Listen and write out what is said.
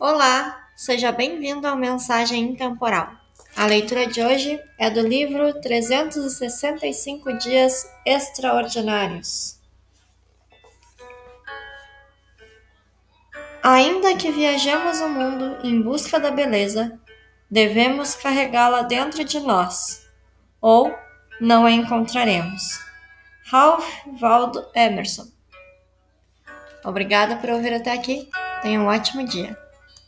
Olá, seja bem-vindo ao Mensagem Intemporal. A leitura de hoje é do livro 365 Dias Extraordinários. Ainda que viajemos o mundo em busca da beleza, devemos carregá-la dentro de nós, ou não a encontraremos. Ralph Waldo Emerson Obrigada por ouvir até aqui. Tenha um ótimo dia.